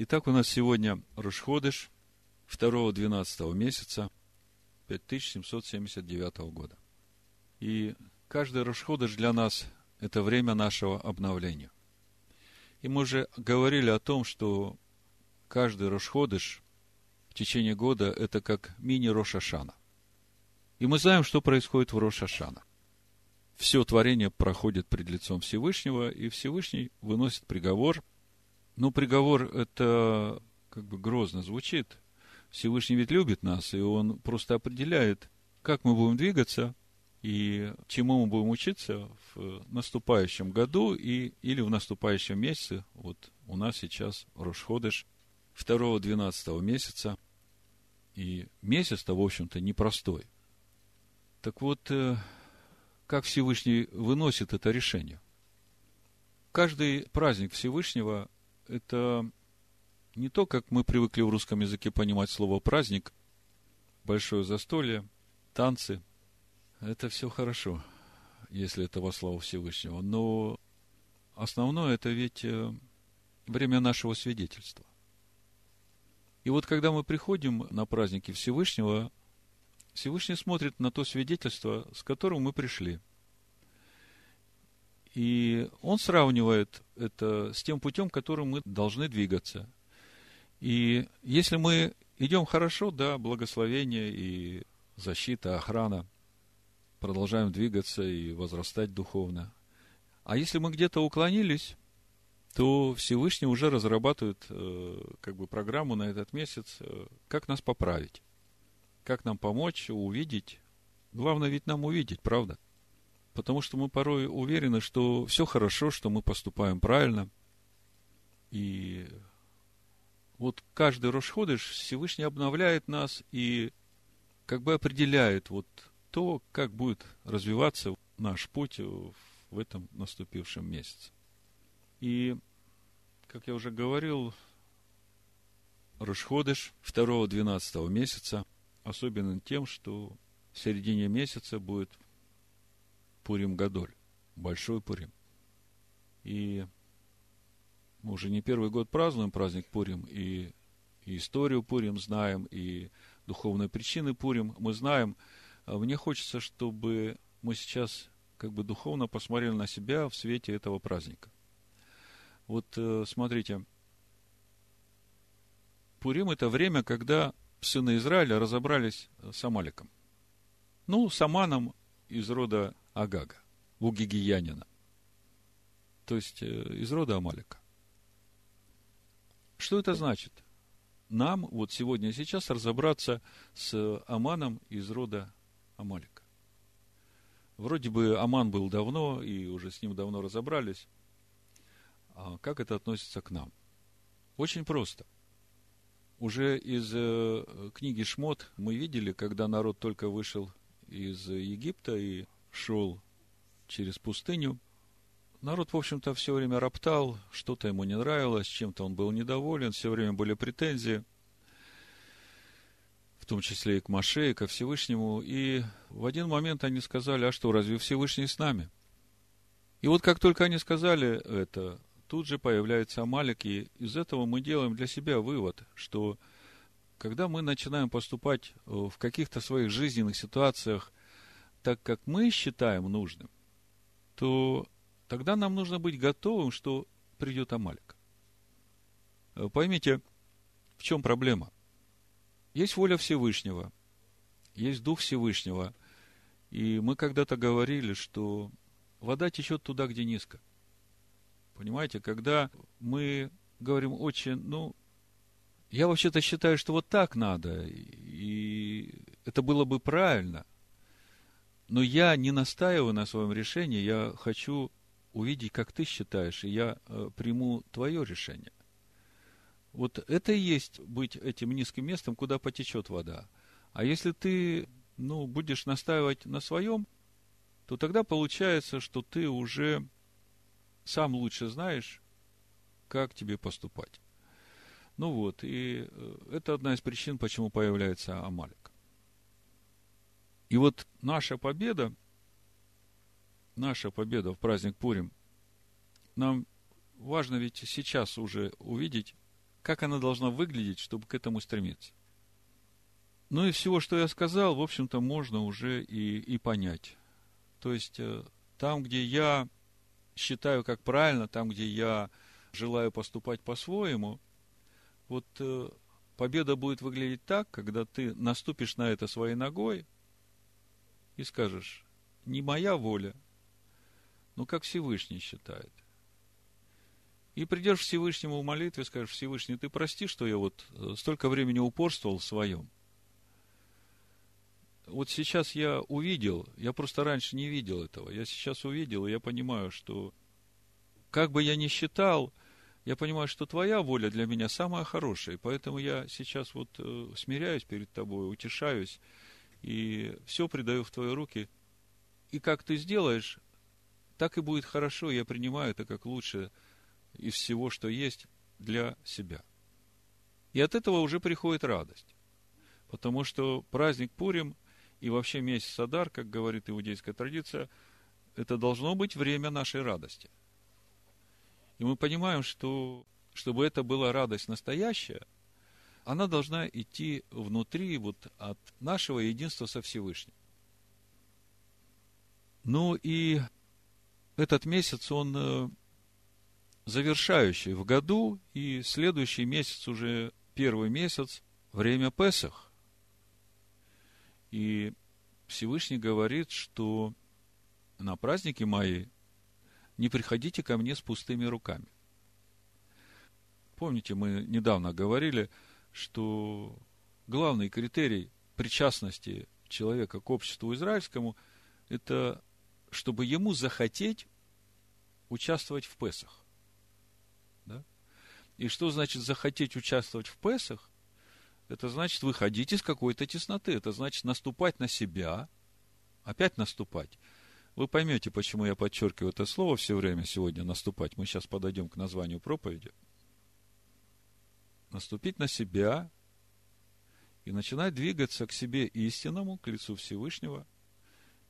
Итак, у нас сегодня Рушходыш 2-12 месяца 5779 года. И каждый Рушходыш для нас – это время нашего обновления. И мы уже говорили о том, что каждый Рошходыш в течение года – это как мини-Рошашана. И мы знаем, что происходит в Рошашана. Все творение проходит пред лицом Всевышнего, и Всевышний выносит приговор. Но приговор – это как бы грозно звучит. Всевышний ведь любит нас, и Он просто определяет, как мы будем двигаться – и чему мы будем учиться в наступающем году и, или в наступающем месяце. Вот у нас сейчас Рошходыш 2-12 месяца. И месяц-то, в общем-то, непростой. Так вот, э, как Всевышний выносит это решение? Каждый праздник Всевышнего – это не то, как мы привыкли в русском языке понимать слово «праздник», большое застолье, танцы – это все хорошо, если это во славу Всевышнего. Но основное это ведь э, время нашего свидетельства. И вот когда мы приходим на праздники Всевышнего, Всевышний смотрит на то свидетельство, с которым мы пришли. И он сравнивает это с тем путем, которым мы должны двигаться. И если мы идем хорошо, да, благословение и защита, охрана – продолжаем двигаться и возрастать духовно. А если мы где-то уклонились, то Всевышний уже разрабатывает э, как бы программу на этот месяц, э, как нас поправить, как нам помочь увидеть. Главное ведь нам увидеть, правда? Потому что мы порой уверены, что все хорошо, что мы поступаем правильно. И вот каждый Рошходыш Всевышний обновляет нас и как бы определяет вот то, как будет развиваться наш путь в этом наступившем месяце. И, как я уже говорил, Рушходыш 2-12 месяца особенен тем, что в середине месяца будет Пурим Гадоль, Большой Пурим. И мы уже не первый год празднуем праздник Пурим, и, и историю Пурим знаем, и духовные причины Пурим мы знаем – а мне хочется, чтобы мы сейчас как бы духовно посмотрели на себя в свете этого праздника. Вот э, смотрите, Пурим – это время, когда сыны Израиля разобрались с Амаликом. Ну, с Аманом из рода Агага, Угигиянина. То есть, э, из рода Амалика. Что это значит? Нам вот сегодня сейчас разобраться с Аманом из рода Амалика. Вроде бы Аман был давно, и уже с ним давно разобрались. А как это относится к нам? Очень просто. Уже из э, книги Шмот мы видели, когда народ только вышел из Египта и шел через пустыню, народ, в общем-то, все время роптал, что-то ему не нравилось, чем-то он был недоволен, все время были претензии – том числе и к Маше, и ко Всевышнему. И в один момент они сказали, а что, разве Всевышний с нами? И вот как только они сказали это, тут же появляется Амалик, и из этого мы делаем для себя вывод, что когда мы начинаем поступать э, в каких-то своих жизненных ситуациях так, как мы считаем нужным, то тогда нам нужно быть готовым, что придет Амалик. Э, поймите, в чем проблема? Есть воля Всевышнего, есть Дух Всевышнего. И мы когда-то говорили, что вода течет туда, где низко. Понимаете, когда мы говорим очень, ну, я вообще-то считаю, что вот так надо, и это было бы правильно. Но я не настаиваю на своем решении, я хочу увидеть, как ты считаешь, и я э, приму твое решение. Вот это и есть быть этим низким местом, куда потечет вода. А если ты, ну, будешь настаивать на своем, то тогда получается, что ты уже сам лучше знаешь, как тебе поступать. Ну вот, и э, это одна из причин, почему появляется Амалик. И вот наша победа, наша победа в праздник Пурим, нам важно ведь сейчас уже увидеть, как она должна выглядеть, чтобы к этому стремиться. Ну и всего, что я сказал, в общем-то, можно уже и, и понять. То есть, э, там, где я считаю как правильно, там, где я желаю поступать по-своему, вот э, победа будет выглядеть так, когда ты наступишь на это своей ногой и скажешь, не моя воля, но как Всевышний считает. И придешь к Всевышнему в молитве, скажешь, Всевышний, ты прости, что я вот э, столько времени упорствовал в своем. Вот сейчас я увидел, я просто раньше не видел этого, я сейчас увидел, и я понимаю, что как бы я ни считал, я понимаю, что твоя воля для меня самая хорошая, и поэтому я сейчас вот э, смиряюсь перед тобой, утешаюсь, и все предаю в твои руки. И как ты сделаешь, так и будет хорошо, я принимаю это как лучшее из всего, что есть для себя. И от этого уже приходит радость. Потому что праздник Пурим и вообще месяц Адар, как говорит иудейская традиция, это должно быть время нашей радости. И мы понимаем, что чтобы это была радость настоящая, она должна идти внутри вот от нашего единства со Всевышним. Ну и этот месяц, он э, завершающий в году, и следующий месяц уже первый месяц, время Песах. И Всевышний говорит, что на праздники мои не приходите ко мне с пустыми руками. Помните, мы недавно говорили, что главный критерий причастности человека к обществу израильскому – это чтобы ему захотеть участвовать в Песах. Да? И что значит захотеть участвовать в Песах? Это значит выходить из какой-то тесноты. Это значит наступать на себя, опять наступать. Вы поймете, почему я подчеркиваю это слово все время сегодня наступать. Мы сейчас подойдем к названию проповеди. Наступить на себя и начинать двигаться к себе истинному, к лицу Всевышнего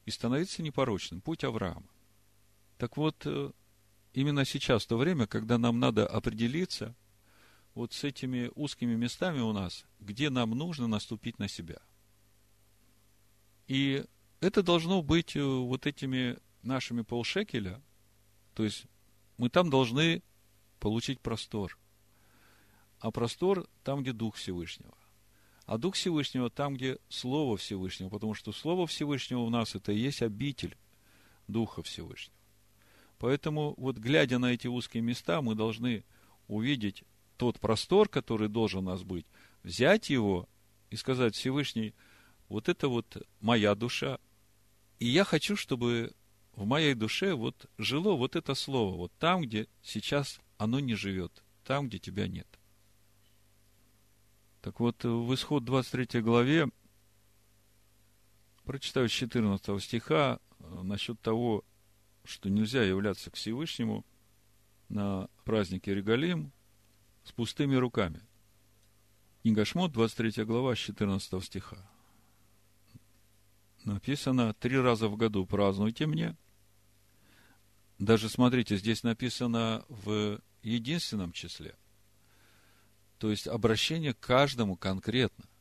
и становиться непорочным. Путь Авраама. Так вот, э, именно сейчас то время, когда нам надо определиться вот с этими узкими местами у нас, где нам нужно наступить на себя. И это должно быть э, вот этими нашими полшекеля, то есть мы там должны получить простор. А простор там, где Дух Всевышнего. А Дух Всевышнего там, где Слово Всевышнего, потому что Слово Всевышнего у нас это и есть обитель Духа Всевышнего. Поэтому, вот глядя на эти узкие места, мы должны увидеть тот простор, который должен у нас быть, взять его и сказать, Всевышний, вот это вот моя душа, и я хочу, чтобы в моей душе вот жило вот это слово, вот там, где сейчас оно не живет, там, где тебя нет. Так вот, в исход 23 главе, прочитаю с 14 стиха, э, насчет того, что нельзя являться к Всевышнему на празднике Регалим с пустыми руками. Книга Шмот, 23 глава, с 14 стиха. Написано, три раза в году празднуйте мне. Даже, смотрите, здесь написано в единственном числе. То есть, обращение к каждому конкретно –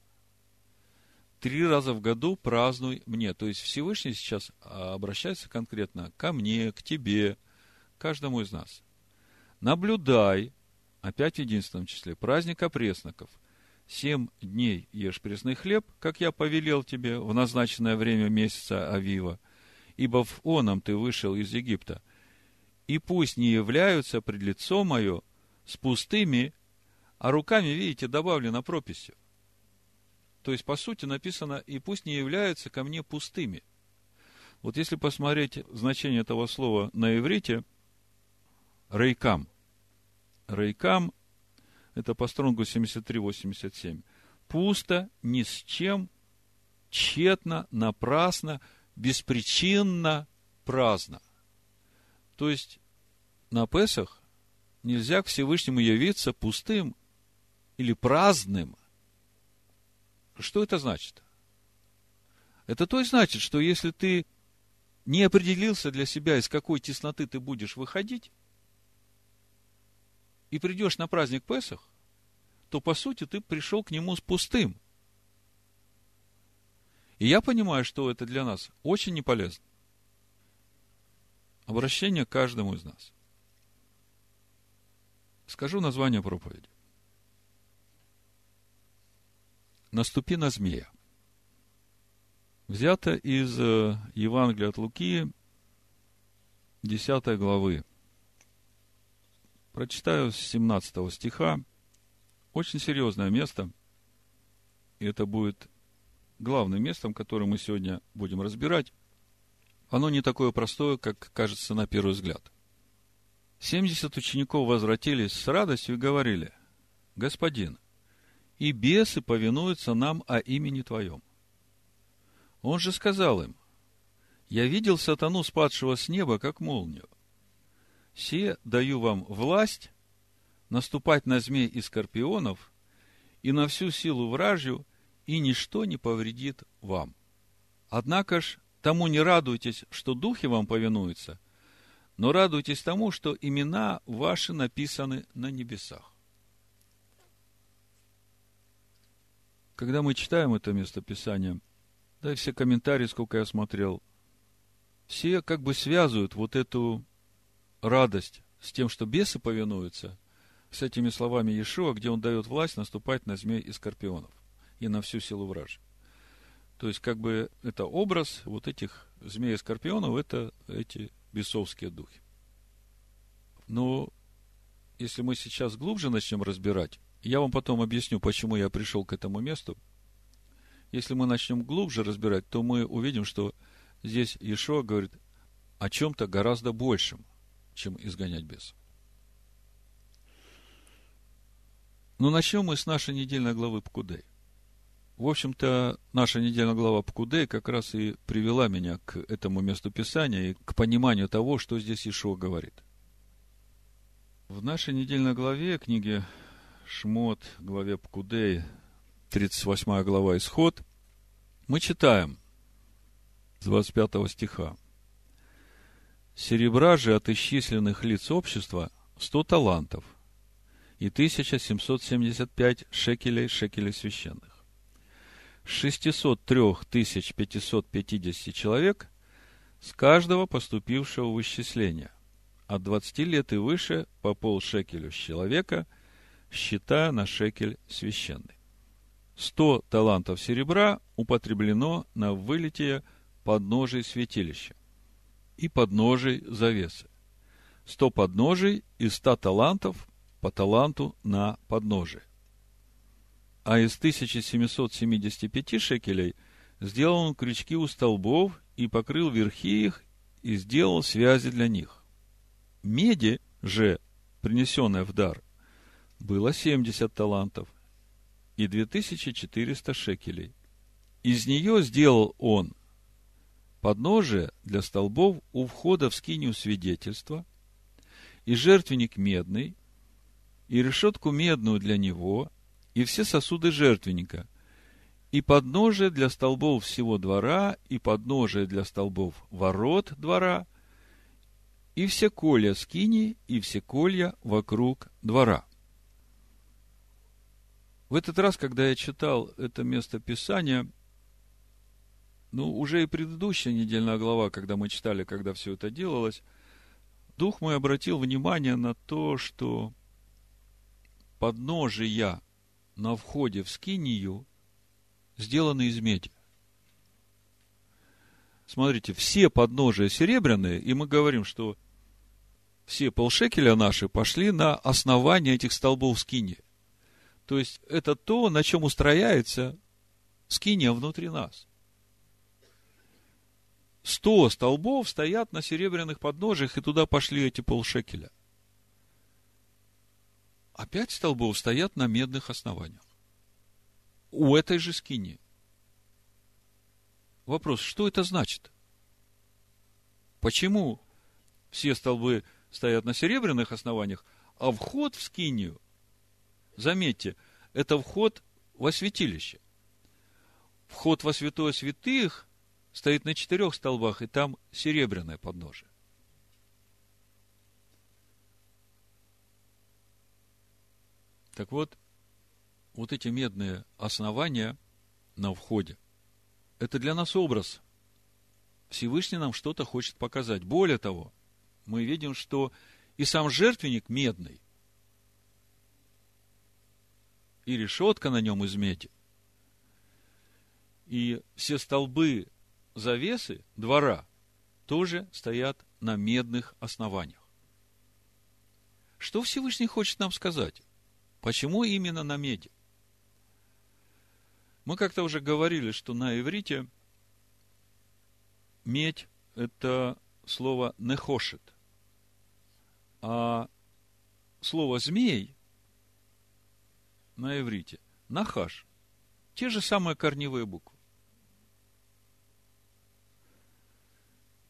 три раза в году празднуй мне. То есть Всевышний сейчас а, обращается конкретно ко мне, к тебе, каждому из нас. Наблюдай, опять в единственном числе, праздник опресноков. Семь дней ешь пресный хлеб, как я повелел тебе в назначенное время месяца Авива, ибо в оном ты вышел из Египта. И пусть не являются пред лицо мое с пустыми, а руками, видите, добавлено прописью – то есть, по сути, написано, и пусть не являются ко мне пустыми. Вот если посмотреть значение этого слова на иврите, рейкам. Рейкам, это по стронгу 73-87. Пусто, ни с чем, тщетно, напрасно, беспричинно, праздно. То есть, на Песах нельзя к Всевышнему явиться пустым или праздным – что это значит? Это то и значит, что если ты не определился для себя, из какой тесноты ты будешь выходить, и придешь на праздник Песах, то, по сути, ты пришел к нему с пустым. И я понимаю, что это для нас очень не полезно. Обращение к каждому из нас. Скажу название проповеди. «Наступи на змея». Взято из э, Евангелия от Луки, 10 главы. Прочитаю с 17 стиха. Очень серьезное место. И это будет главным местом, которое мы сегодня будем разбирать. Оно не такое простое, как кажется на первый взгляд. 70 учеников возвратились с радостью и говорили, «Господин, и бесы повинуются нам о имени Твоем». Он же сказал им, «Я видел сатану, спадшего с неба, как молнию. Се даю вам власть наступать на змей и скорпионов и на всю силу вражью, и ничто не повредит вам. Однако ж, тому не радуйтесь, что духи вам повинуются, но радуйтесь тому, что имена ваши написаны на небесах. Когда мы читаем это место Писания, да и все комментарии, сколько я смотрел, все как бы связывают вот эту радость с тем, что бесы повинуются, с этими словами Иешуа, где он дает власть наступать на змей и скорпионов и на всю силу вражи. То есть, как бы, это образ вот этих змей и скорпионов, это эти бесовские духи. Но если мы сейчас глубже начнем разбирать, я вам потом объясню, почему я пришел к этому месту. Если мы начнем глубже разбирать, то мы увидим, что здесь Иешуа говорит о чем-то гораздо большем, чем изгонять бесов. Но начнем мы с нашей недельной главы Пкудей. В общем-то, наша недельная глава Пкудей как раз и привела меня к этому месту Писания и к пониманию того, что здесь Ишуа говорит. В нашей недельной главе, книге Шмот, главе Пкудей, 38 глава Исход, мы читаем с 25 стиха. Серебра же от исчисленных лиц общества 100 талантов и 1775 шекелей шекелей священных 603 550 человек с каждого поступившего в исчисление, от 20 лет и выше по полшекелю с человека, считая на шекель священный. 100 талантов серебра употреблено на вылитие подножий святилища и подножий завесы. 100 подножий и 100 талантов по таланту на подножие а из 1775 шекелей сделал он крючки у столбов и покрыл верхи их и сделал связи для них. Меди же, принесенная в дар, было 70 талантов и 2400 шекелей. Из нее сделал он подножие для столбов у входа в скинию свидетельства, и жертвенник медный, и решетку медную для него, и все сосуды жертвенника, и подножие для столбов всего двора, и подножие для столбов ворот двора, и все колья скини, и все колья вокруг двора. В этот раз, когда я читал это место Писания, ну, уже и предыдущая недельная глава, когда мы читали, когда все это делалось, Дух мой обратил внимание на то, что подножия на входе в скинию сделаны из меди. Смотрите, все подножия серебряные, и мы говорим, что все полшекеля наши пошли на основание этих столбов скини. То есть, это то, на чем устрояется скиния внутри нас. Сто столбов стоят на серебряных подножиях, и туда пошли эти полшекеля а пять столбов стоят на медных основаниях. У этой же скини. Вопрос, что это значит? Почему все столбы стоят на серебряных основаниях, а вход в скинию, заметьте, это вход во святилище. Вход во святое святых стоит на четырех столбах, и там серебряное подножие. Так вот, вот эти медные основания на входе, это для нас образ. Всевышний нам что-то хочет показать. Более того, мы видим, что и сам жертвенник медный, и решетка на нем из меди, и все столбы завесы двора тоже стоят на медных основаниях. Что Всевышний хочет нам сказать? Почему именно на меди? Мы как-то уже говорили, что на иврите медь – это слово «нехошет», а слово «змей» на иврите – «нахаш». Те же самые корневые буквы.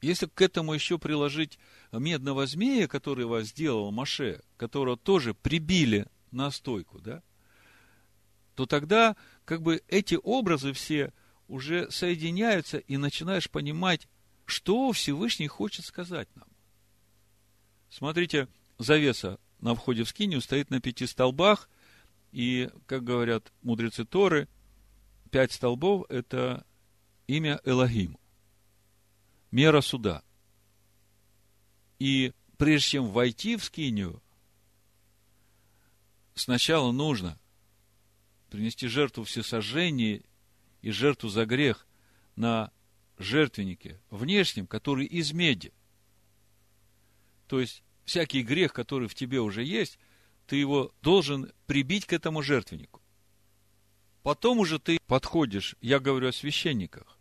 Если к этому еще приложить медного змея, который вас сделал Маше, которого тоже прибили на стойку, да, то тогда как бы эти образы все уже соединяются и начинаешь понимать, что Всевышний хочет сказать нам. Смотрите, завеса на входе в скинию стоит на пяти столбах, и, как говорят мудрецы Торы, пять столбов – это имя Элогим, мера суда. И прежде чем войти в скинию, сначала нужно принести жертву всесожжения и жертву за грех на жертвеннике внешнем, который из меди. То есть, всякий грех, который в тебе уже есть, ты его должен прибить к этому жертвеннику. Потом уже ты подходишь, я говорю о священниках,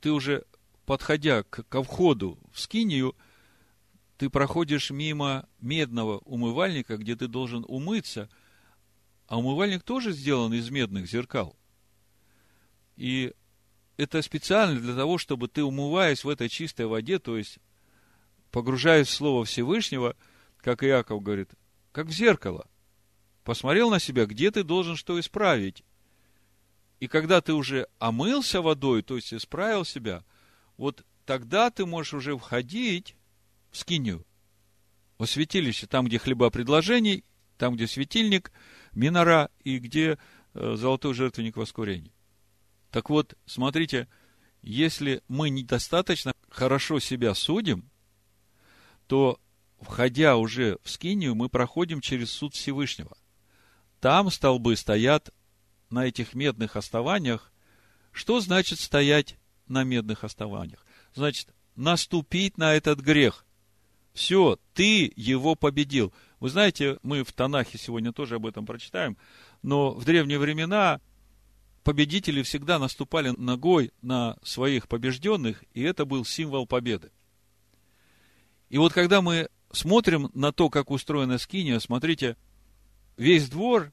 ты уже, подходя к, ко входу в скинию, ты проходишь мимо медного умывальника, где ты должен умыться, а умывальник тоже сделан из медных зеркал. И это специально для того, чтобы ты, умываясь в этой чистой воде, то есть погружаясь в Слово Всевышнего, как Иаков говорит, как в зеркало, посмотрел на себя, где ты должен что исправить. И когда ты уже омылся водой, то есть исправил себя, вот тогда ты можешь уже входить в скинию, во святилище, там, где хлеба предложений, там, где светильник, минора и где э, золотой жертвенник воскурения. Так вот, смотрите, если мы недостаточно хорошо себя судим, то, входя уже в скинию, мы проходим через суд Всевышнего. Там столбы стоят на этих медных основаниях. Что значит стоять на медных основаниях? Значит, наступить на этот грех. Все, ты его победил. Вы знаете, мы в Танахе сегодня тоже об этом прочитаем, но в древние времена победители всегда наступали ногой на своих побежденных, и это был символ победы. И вот когда мы смотрим на то, как устроена скиния, смотрите, весь двор,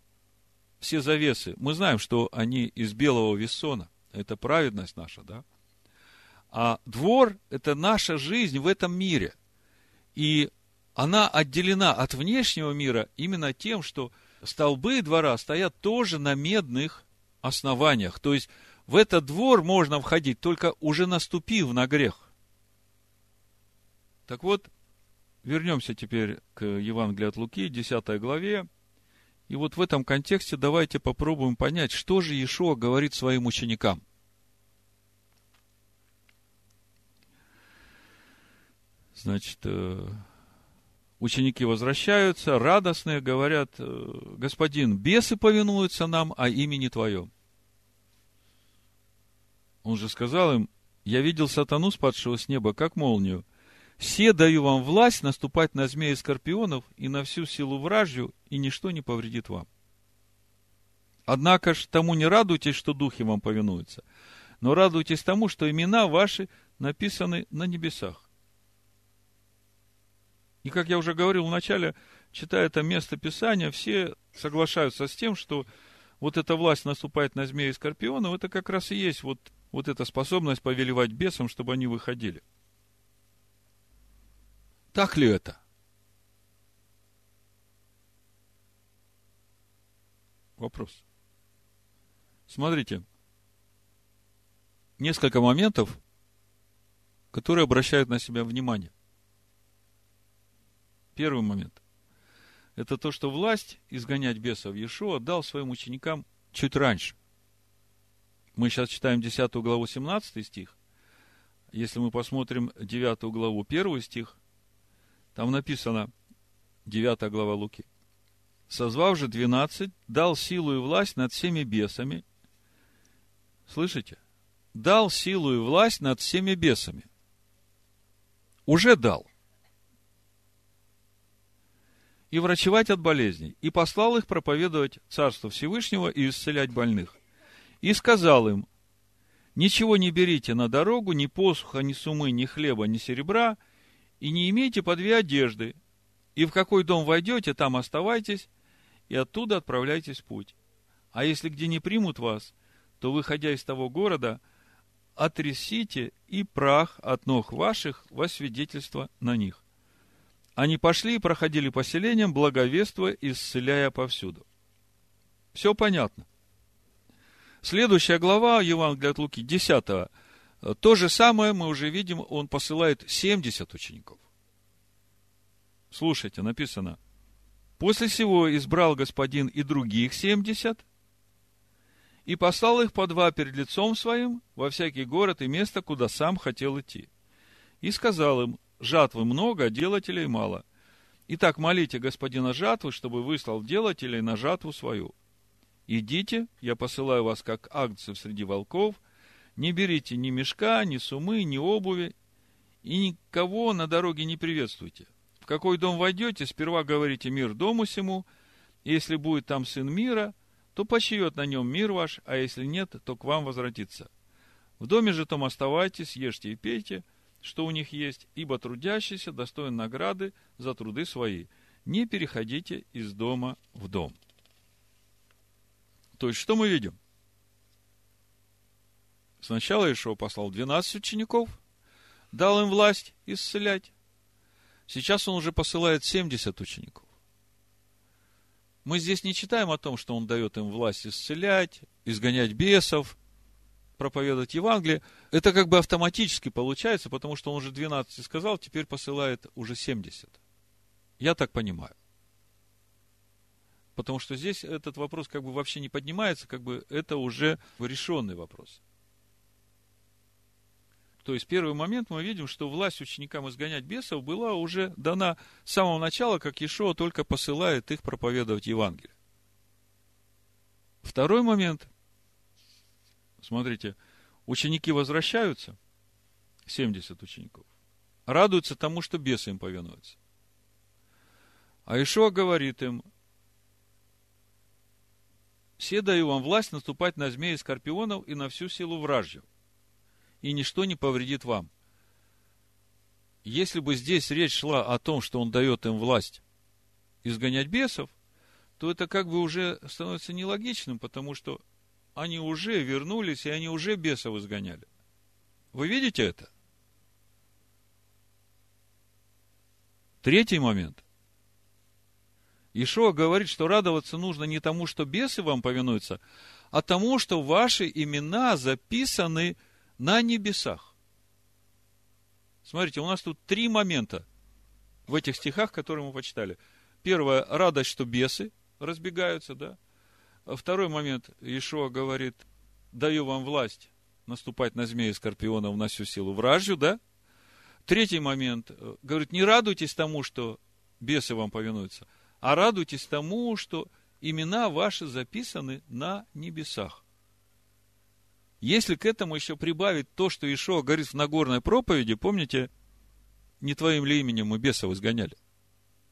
все завесы, мы знаем, что они из белого вессона. Это праведность наша, да? А двор – это наша жизнь в этом мире. И она отделена от внешнего мира именно тем, что столбы двора стоят тоже на медных основаниях. То есть, в этот двор можно входить, только уже наступив на грех. Так вот, вернемся теперь к Евангелию от Луки, 10 главе. И вот в этом контексте давайте попробуем понять, что же Иешуа говорит своим ученикам. Значит, э, ученики возвращаются, радостные, говорят, «Э, господин, бесы повинуются нам, а имени Твоем. Он же сказал им, я видел сатану, спадшего с неба, как молнию. Все даю вам власть наступать на змеи и скорпионов и на всю силу вражью, и ничто не повредит вам. Однако ж тому не радуйтесь, что духи вам повинуются, но радуйтесь тому, что имена ваши написаны на небесах. И как я уже говорил в начале, читая это место Писания, все соглашаются с тем, что вот эта власть наступает на змеи и скорпионов, это как раз и есть вот вот эта способность повелевать бесам, чтобы они выходили. Так ли это? Вопрос. Смотрите, несколько моментов, которые обращают на себя внимание. Первый момент. это то, что власть изгонять бесов Иешуа дал своим ученикам чуть раньше. Мы сейчас читаем 10 главу 17 стих. Если мы посмотрим 9 главу 1 стих, там написано, 9 глава Луки. «Созвав же двенадцать, дал силу и власть над всеми бесами». Слышите? Дал силу и власть над всеми бесами. Уже дал. И врачевать от болезней. И послал их проповедовать Царство Всевышнего и исцелять больных. И сказал им, ничего не берите на дорогу, ни посуха, ни сумы, ни хлеба, ни серебра, и не имейте по две одежды, и в какой дом войдете, там оставайтесь, и оттуда отправляйтесь в путь. А если где не примут вас, то, выходя из того города, отрясите и прах от ног ваших во свидетельство на них. Они пошли и проходили поселением, благовествуя исцеляя повсюду. Все понятно. Следующая глава Евангелия от Луки, 10. То же самое мы уже видим, он посылает 70 учеников. Слушайте, написано, после всего избрал господин и других 70, и послал их по два перед лицом своим во всякий город и место, куда сам хотел идти. И сказал им, жатвы много, а делателей мало. Итак, молите господина жатвы, чтобы выслал делателей на жатву свою. Идите, я посылаю вас как агнцев среди волков, не берите ни мешка, ни сумы, ни обуви, и никого на дороге не приветствуйте. В какой дом войдете, сперва говорите мир дому сему, если будет там сын мира, то почиет на нем мир ваш, а если нет, то к вам возвратится. В доме же том оставайтесь, ешьте и пейте, что у них есть, ибо трудящийся достоин награды за труды свои. Не переходите из дома в дом. То есть, что мы видим? Сначала Ишо послал 12 учеников, дал им власть исцелять. Сейчас он уже посылает 70 учеников. Мы здесь не читаем о том, что он дает им власть исцелять, изгонять бесов, проповедовать Евангелие. Это как бы автоматически получается, потому что он уже 12 сказал, теперь посылает уже 70. Я так понимаю. Потому что здесь этот вопрос как бы вообще не поднимается, как бы это уже решенный вопрос. То есть, первый момент мы видим, что власть ученикам изгонять бесов была уже дана с самого начала, как Ишуа только посылает их проповедовать Евангелие. Второй момент. Смотрите, ученики возвращаются, 70 учеников, радуются тому, что бесы им повинуются. А Ишуа говорит им, все даю вам власть наступать на змеи скорпионов и на всю силу вражью, и ничто не повредит вам. Если бы здесь речь шла о том, что он дает им власть изгонять бесов, то это как бы уже становится нелогичным, потому что они уже вернулись, и они уже бесов изгоняли. Вы видите это? Третий момент. Ишуа говорит, что радоваться нужно не тому, что бесы вам повинуются, а тому, что ваши имена записаны на небесах. Смотрите, у нас тут три момента в этих стихах, которые мы почитали. Первое, радость, что бесы разбегаются, да. Второй момент, Ишуа говорит, даю вам власть наступать на змеи и скорпионов на всю силу вражью, да. Третий момент, говорит, не радуйтесь тому, что бесы вам повинуются, а радуйтесь тому, что имена ваши записаны на небесах. Если к этому еще прибавить то, что Ишуа говорит в Нагорной проповеди, помните, не твоим ли именем мы бесов изгоняли?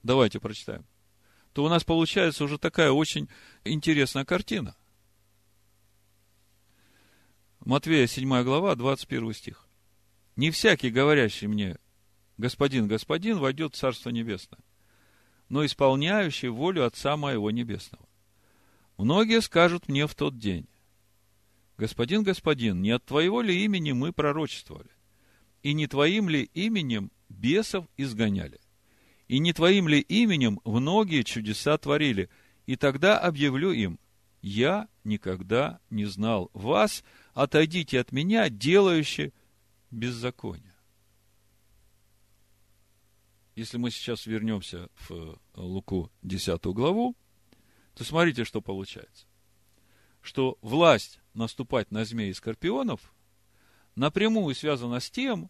Давайте прочитаем. То у нас получается уже такая очень интересная картина. Матвея 7 глава, 21 стих. Не всякий, говорящий мне, господин, господин, войдет в Царство Небесное но исполняющий волю Отца моего Небесного. Многие скажут мне в тот день, Господин, господин, не от Твоего ли имени мы пророчествовали? И не Твоим ли именем бесов изгоняли? И не Твоим ли именем многие чудеса творили? И тогда объявлю им, я никогда не знал вас, отойдите от меня, делающие беззаконие. если мы сейчас вернемся в Луку 10 главу, то смотрите, что получается. Что власть наступать на змеи и скорпионов напрямую связана с тем,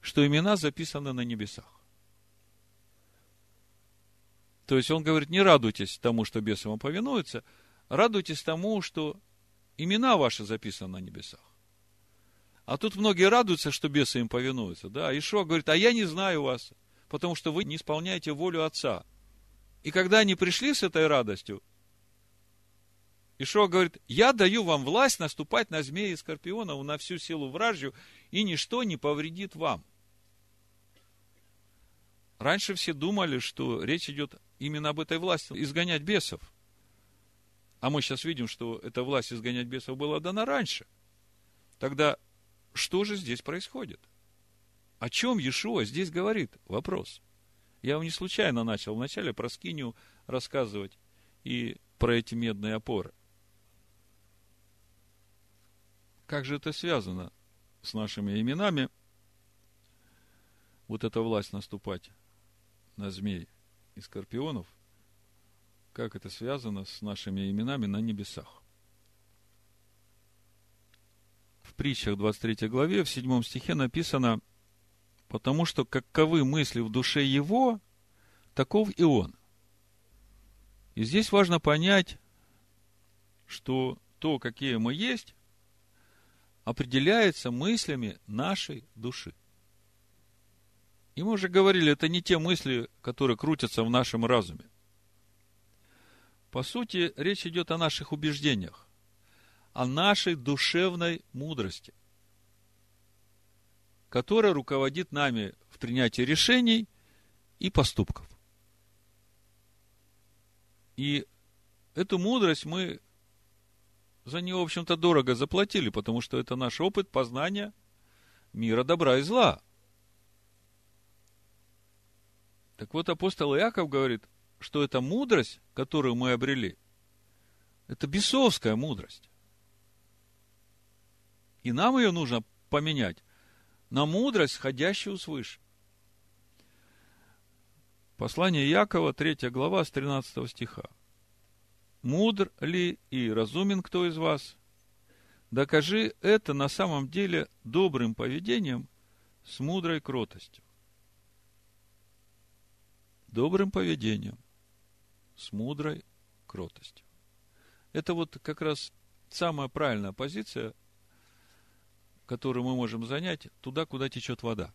что имена записаны на небесах. То есть он говорит, не радуйтесь тому, что бесы вам повинуются, радуйтесь тому, что имена ваши записаны на небесах. А тут многие радуются, что бесы им повинуются. Да? Ишуа говорит, а я не знаю вас, потому что вы не исполняете волю Отца. И когда они пришли с этой радостью, Ишуа говорит, я даю вам власть наступать на змеи и скорпионов, на всю силу вражью, и ничто не повредит вам. Раньше все думали, что речь идет именно об этой власти, изгонять бесов. А мы сейчас видим, что эта власть изгонять бесов была дана раньше. Тогда что же здесь происходит? О чем Иешуа здесь говорит? Вопрос. Я вам не случайно начал вначале про скинию рассказывать и про эти медные опоры. Как же это связано с нашими именами? Вот эта власть наступать на змей и скорпионов, как это связано с нашими именами на небесах. в притчах 23 главе, в 7 стихе написано, потому что каковы мысли в душе его, таков и он. И здесь важно понять, что то, какие мы есть, определяется мыслями нашей души. И мы уже говорили, это не те мысли, которые крутятся в нашем разуме. По сути, речь идет о наших убеждениях о нашей душевной мудрости, которая руководит нами в принятии решений и поступков. И эту мудрость мы за нее, в общем-то, дорого заплатили, потому что это наш опыт познания мира добра и зла. Так вот, апостол Иаков говорит, что эта мудрость, которую мы обрели, это бесовская мудрость. И нам ее нужно поменять на мудрость, сходящую свыше. Послание Якова, 3 глава, с 13 стиха. Мудр ли и разумен кто из вас? Докажи это на самом деле добрым поведением с мудрой кротостью. Добрым поведением с мудрой кротостью. Это вот как раз самая правильная позиция которую мы можем занять, туда, куда течет вода.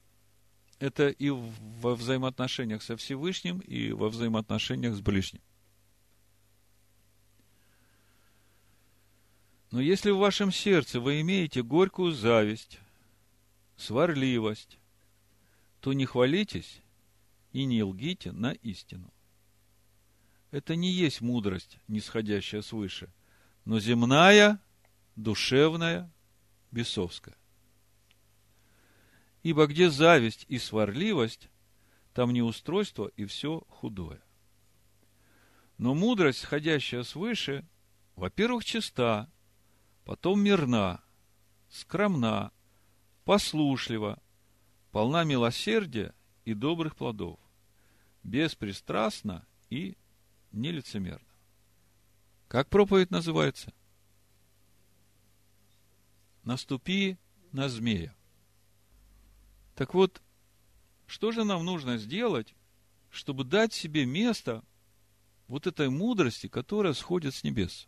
Это и во взаимоотношениях со Всевышним, и во взаимоотношениях с ближним. Но если в вашем сердце вы имеете горькую зависть, сварливость, то не хвалитесь и не лгите на истину. Это не есть мудрость, нисходящая свыше, но земная, душевная, бесовская. Ибо где зависть и сварливость, там неустройство и все худое. Но мудрость, сходящая свыше, во-первых, чиста, потом мирна, скромна, послушлива, полна милосердия и добрых плодов, беспристрастна и нелицемерна. Как проповедь называется? Наступи на змея. Так вот, что же нам нужно сделать, чтобы дать себе место вот этой мудрости, которая сходит с небес?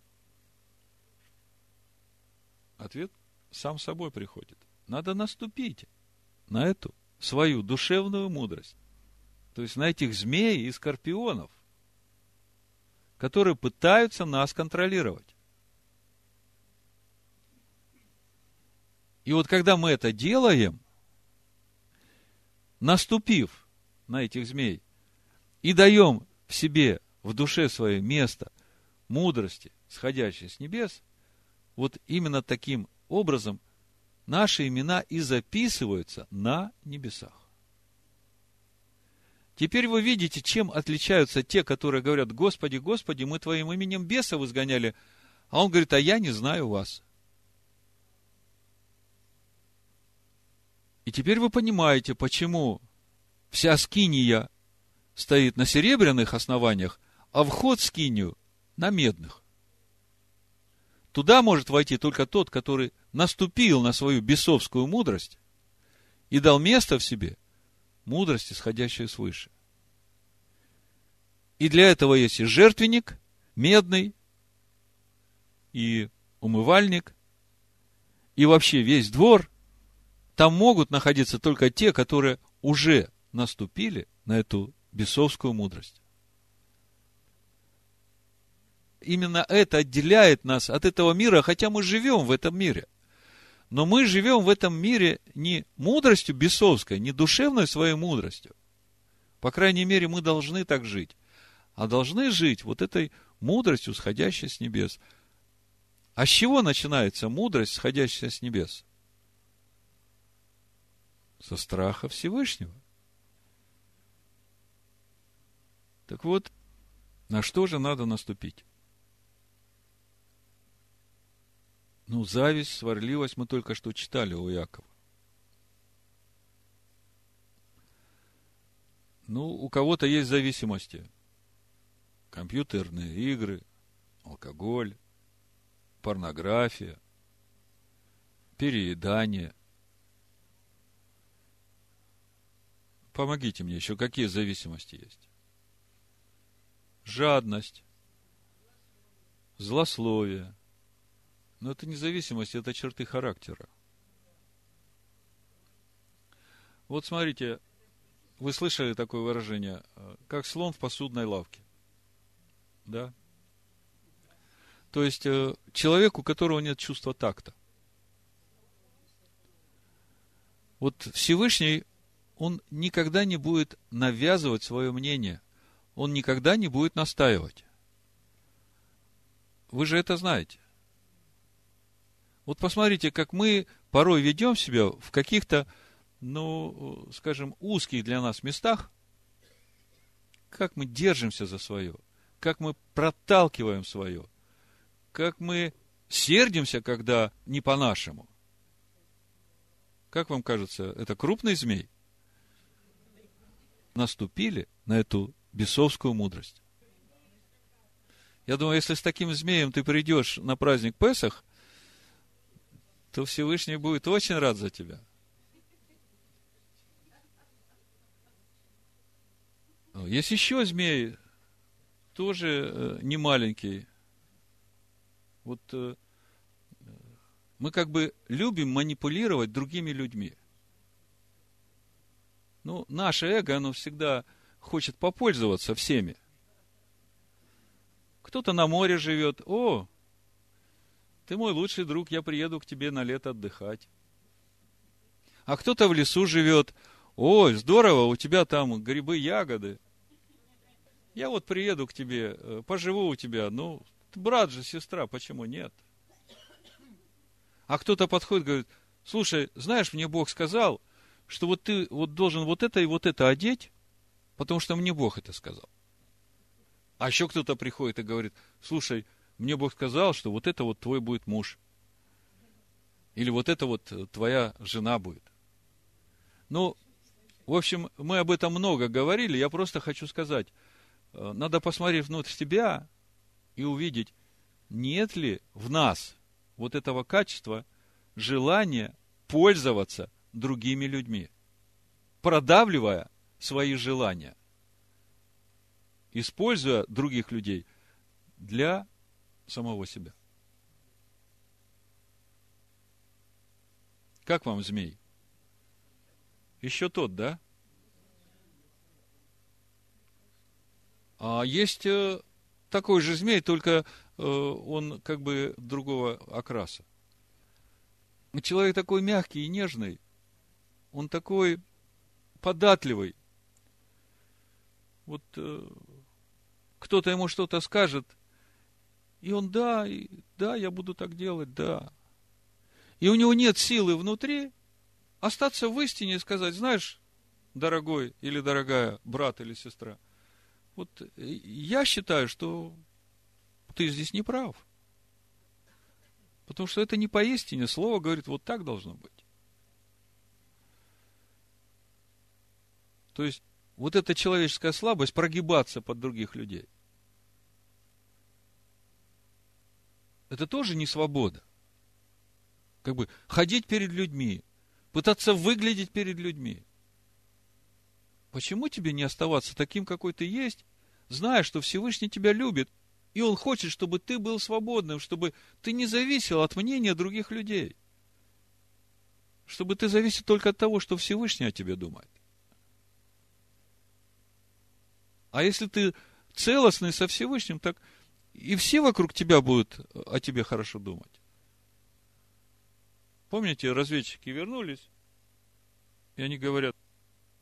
Ответ сам собой приходит. Надо наступить на эту свою душевную мудрость. То есть на этих змей и скорпионов, которые пытаются нас контролировать. И вот когда мы это делаем – наступив на этих змей, и даем в себе, в душе своей место мудрости, сходящей с небес, вот именно таким образом наши имена и записываются на небесах. Теперь вы видите, чем отличаются те, которые говорят, Господи, Господи, мы Твоим именем бесов изгоняли, а он говорит, а я не знаю вас. И теперь вы понимаете, почему вся скиния стоит на серебряных основаниях, а вход в скинию на медных. Туда может войти только тот, который наступил на свою бесовскую мудрость и дал место в себе мудрость, исходящая свыше. И для этого есть и жертвенник, медный, и умывальник, и вообще весь двор. Там могут находиться только те, которые уже наступили на эту бесовскую мудрость. Именно это отделяет нас от этого мира, хотя мы живем в этом мире. Но мы живем в этом мире не мудростью бесовской, не душевной своей мудростью. По крайней мере, мы должны так жить. А должны жить вот этой мудростью, сходящей с небес. А с чего начинается мудрость, сходящая с небес? Со страха Всевышнего. Так вот, на что же надо наступить? Ну, зависть, сварливость мы только что читали у Якова. Ну, у кого-то есть зависимости. Компьютерные игры, алкоголь, порнография, переедание. Помогите мне еще, какие зависимости есть? Жадность, злословие – но это независимость, это черты характера. Вот смотрите, вы слышали такое выражение, как слон в посудной лавке. Да? То есть, э, человек, у которого нет чувства такта. Вот Всевышний, он никогда не будет навязывать свое мнение. Он никогда не будет настаивать. Вы же это знаете. Вот посмотрите, как мы порой ведем себя в каких-то, ну, скажем, узких для нас местах, как мы держимся за свое, как мы проталкиваем свое, как мы сердимся, когда не по-нашему. Как вам кажется, это крупный змей? Наступили на эту бесовскую мудрость. Я думаю, если с таким змеем ты придешь на праздник Песах, то Всевышний будет очень рад за тебя. Есть еще змей, тоже э, не маленький. Вот э, мы как бы любим манипулировать другими людьми. Ну, наше эго, оно всегда хочет попользоваться всеми. Кто-то на море живет. О, ты мой лучший друг, я приеду к тебе на лето отдыхать. А кто-то в лесу живет. Ой, здорово, у тебя там грибы, ягоды. Я вот приеду к тебе, э, поживу у тебя. Ну, брат же, сестра, почему нет? А кто-то подходит, говорит, слушай, знаешь, мне Бог сказал, что вот ты вот должен вот это и вот это одеть, потому что мне Бог это сказал. А еще кто-то приходит и говорит, слушай, мне Бог сказал, что вот это вот твой будет муж. Или вот это вот твоя жена будет. Ну, в общем, мы об этом много говорили. Я просто хочу сказать, э, надо посмотреть внутрь себя и увидеть, нет ли в нас вот этого качества желания пользоваться другими людьми, продавливая свои желания, используя других людей для самого себя. Как вам змей? Еще тот, да? А есть э, такой же змей, только э, он как бы другого окраса. Человек такой мягкий и нежный, он такой податливый. Вот э, кто-то ему что-то скажет – и он, да, и, да, я буду так делать, да. И у него нет силы внутри остаться в истине и сказать, знаешь, дорогой или дорогая брат или сестра, вот я считаю, что ты здесь не прав. Потому что это не поистине. Слово говорит, вот так должно быть. То есть, вот эта человеческая слабость прогибаться под других людей. Это тоже не свобода. Как бы ходить перед людьми, пытаться выглядеть перед людьми. Почему тебе не оставаться таким, какой ты есть, зная, что Всевышний тебя любит, и Он хочет, чтобы ты был свободным, чтобы ты не зависел от мнения других людей. Чтобы ты зависел только от того, что Всевышний о тебе думает. А если ты целостный со Всевышним, так и все вокруг тебя будут о тебе хорошо думать. Помните, разведчики вернулись, и они говорят,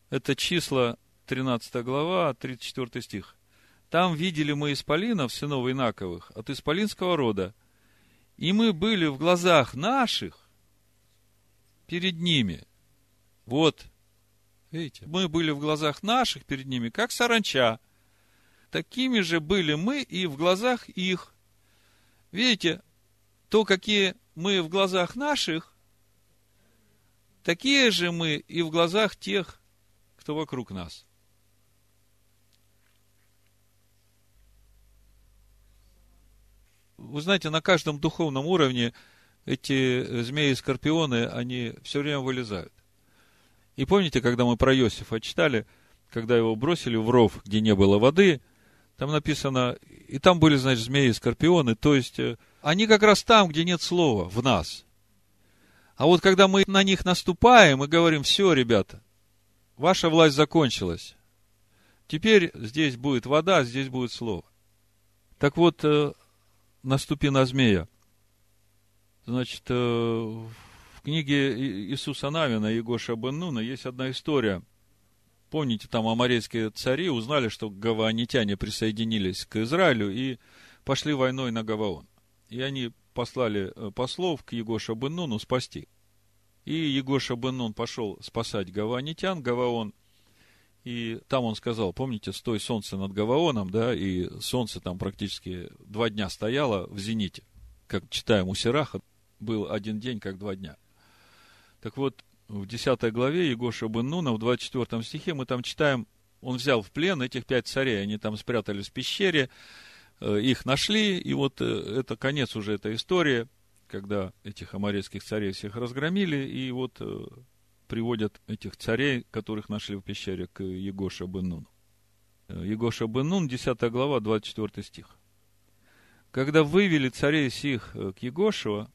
это числа 13 глава, 34 стих. Там видели мы исполинов, сынов Инаковых, от исполинского рода, и мы были в глазах наших перед ними. Вот, видите, мы были в глазах наших перед ними, как саранча. Такими же были мы и в глазах их. Видите, то, какие мы в глазах наших, такие же мы и в глазах тех, кто вокруг нас. Вы знаете, на каждом духовном уровне эти змеи и скорпионы, они все время вылезают. И помните, когда мы про Иосифа читали, когда его бросили в ров, где не было воды, там написано, и там были, значит, змеи и скорпионы, то есть, э, они как раз там, где нет слова, в нас. А вот когда мы на них наступаем и говорим, все, ребята, ваша власть закончилась. Теперь здесь будет вода, здесь будет слово. Так вот, э, наступи на змея. Значит, э, в книге Иисуса Навина, Егоша Бен есть одна история. Помните, там аморейские цари узнали, что гаваонитяне присоединились к Израилю и пошли войной на Гаваон. И они послали э, послов к Егоша Бен спасти. И Егоша Бен пошел спасать гаваонитян, Гаваон – и там он сказал, помните, стой солнце над Гаваоном, да, и солнце там практически два дня стояло в зените. Как читаем у Сираха, был один день, как два дня. Так вот, в 10 главе Егоша бен Нуна, в 24 стихе мы там читаем, он взял в плен этих пять царей, они там спрятались в пещере, э, их нашли, и вот э, это конец уже этой истории, когда этих аморейских царей всех разгромили, и вот э, приводят этих царей, которых нашли в пещере, к Егоша бен Егоша бен 10 глава, 24 стих. Когда вывели царей сих к Егошева,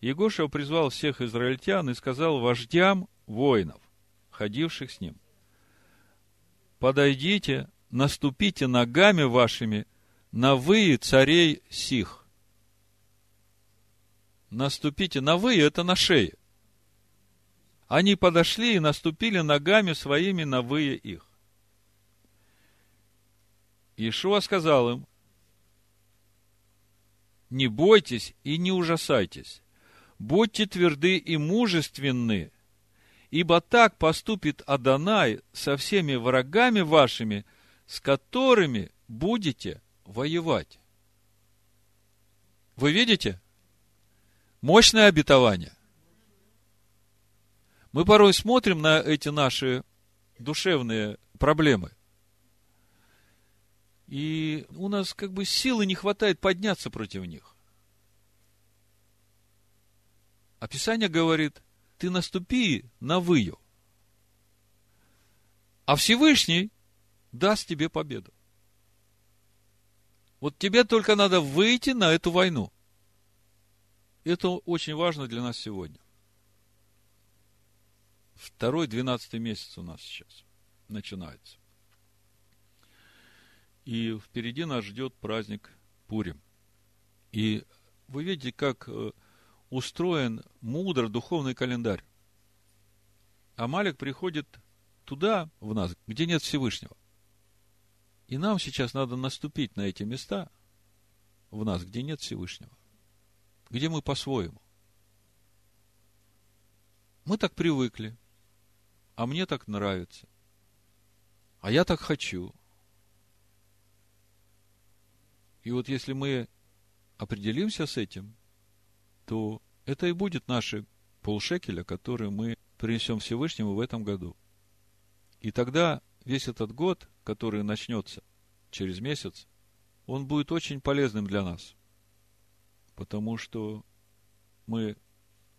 Егошев призвал всех израильтян и сказал вождям воинов, ходивших с ним, подойдите, наступите ногами вашими на вы царей сих. Наступите на вы, это на шее – они подошли и наступили ногами своими на вые их. Иешуа сказал им, не бойтесь и не ужасайтесь, будьте тверды и мужественны, ибо так поступит Адонай со всеми врагами вашими, с которыми будете воевать. Вы видите? Мощное обетование. Мы порой смотрим на эти наши душевные проблемы. И у нас как бы силы не хватает подняться против них. Описание говорит, ты наступи на выю. А Всевышний даст тебе победу. Вот тебе только надо выйти на эту войну. Это очень важно для нас сегодня. Второй, двенадцатый месяц у нас сейчас начинается. И впереди нас ждет праздник Пурим. И вы видите, как э, устроен мудро духовный календарь. Амалик приходит туда, в нас, где нет Всевышнего. И нам сейчас надо наступить на эти места в нас, где нет Всевышнего. Где мы по-своему. Мы так привыкли а мне так нравится, а я так хочу. И вот если мы определимся с этим, то это и будет наши полшекеля, которые мы принесем Всевышнему в этом году. И тогда весь этот год, который начнется через месяц, он будет очень полезным для нас. Потому что мы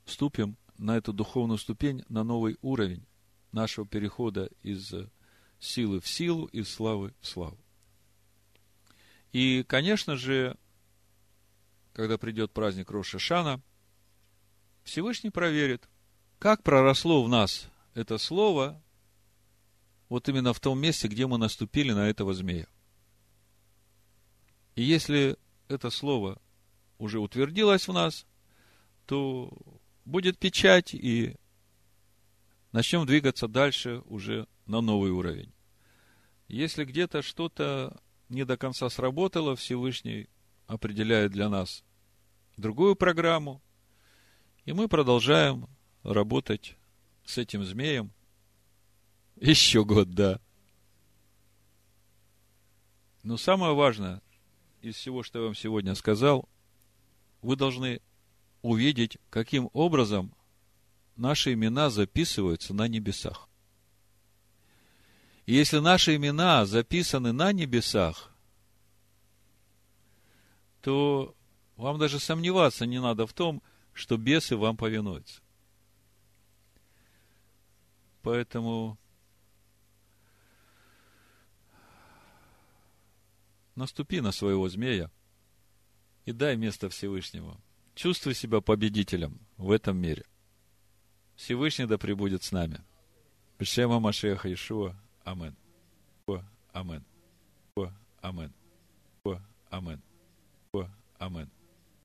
вступим на эту духовную ступень, на новый уровень нашего перехода из силы в силу, из славы в славу. И, конечно же, когда придет праздник Роша Шана, Всевышний проверит, как проросло в нас это слово вот именно в том месте, где мы наступили на этого змея. И если это слово уже утвердилось в нас, то будет печать, и начнем двигаться дальше уже на новый уровень. Если где-то что-то не до конца сработало, Всевышний определяет для нас другую программу, и мы продолжаем работать с этим змеем еще год, да. Но самое важное из всего, что я вам сегодня сказал, вы должны увидеть, каким образом наши имена записываются на небесах. И если наши имена записаны на небесах, то вам даже сомневаться не надо в том, что бесы вам повинуются. Поэтому наступи на своего змея и дай место Всевышнему. Чувствуй себя победителем в этом мире. Всевышний да пребудет с нами. Бешема Машеха Ишуа. Амен. Амен. Амен. Амен. Амен.